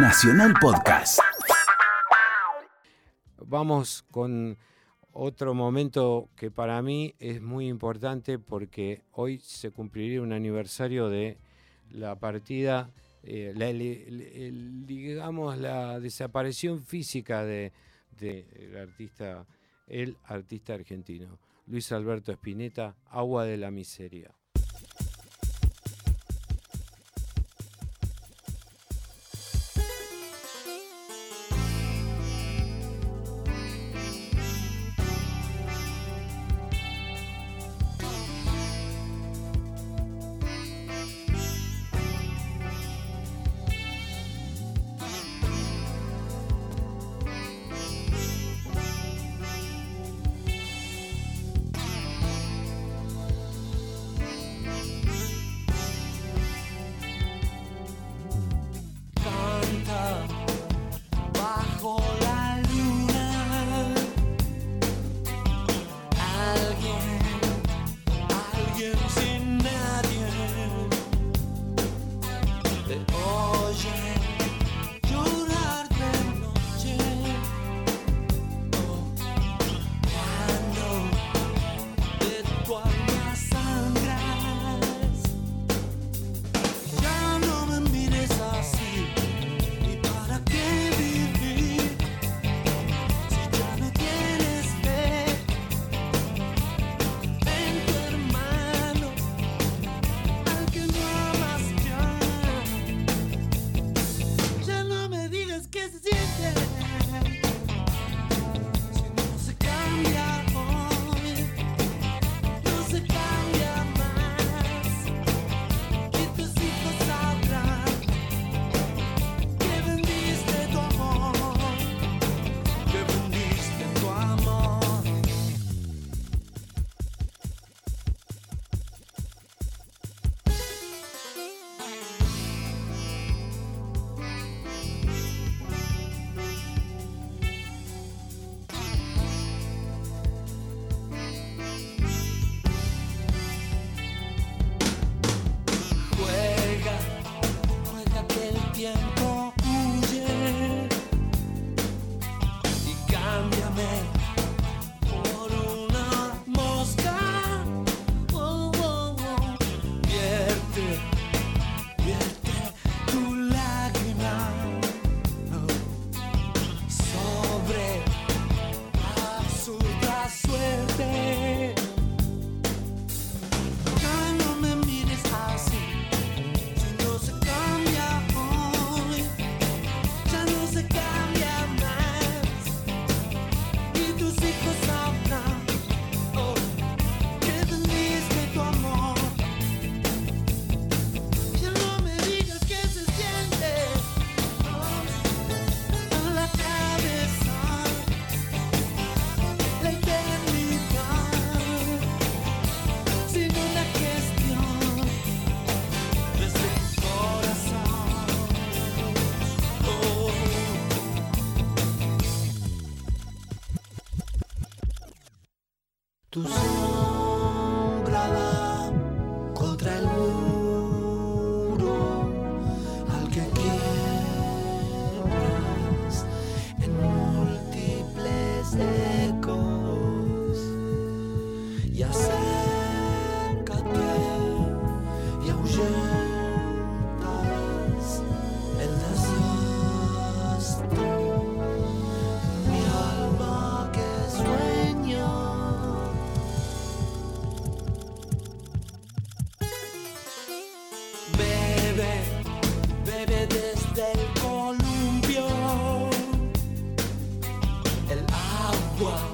Nacional Podcast. Vamos con otro momento que para mí es muy importante porque hoy se cumpliría un aniversario de la partida, eh, digamos, la desaparición física de, artista, el artista argentino, Luis Alberto Spinetta, Agua de la Miseria. minutos. del columpio, el agua.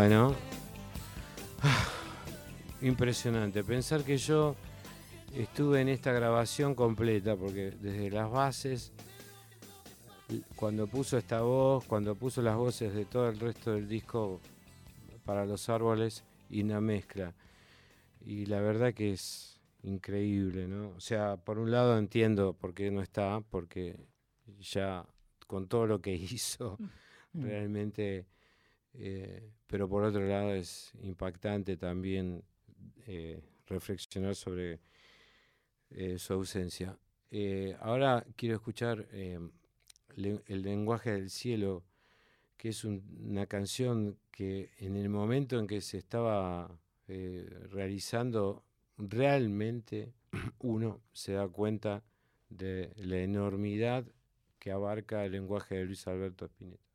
Bueno, impresionante. Pensar que yo estuve en esta grabación completa, porque desde las bases, cuando puso esta voz, cuando puso las voces de todo el resto del disco para los árboles y una mezcla. Y la verdad que es increíble, ¿no? O sea, por un lado entiendo por qué no está, porque ya con todo lo que hizo, mm. realmente, eh, pero por otro lado es impactante también eh, reflexionar sobre eh, su ausencia. ahora quiero escuchar El lenguaje del cielo, que es una canción que en el momento en que se estaba realizando realmente uno se da cuenta de la enormidad que abarca el lenguaje de Luis Alberto Spinetta.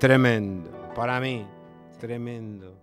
Tremendo, para mí, tremendo.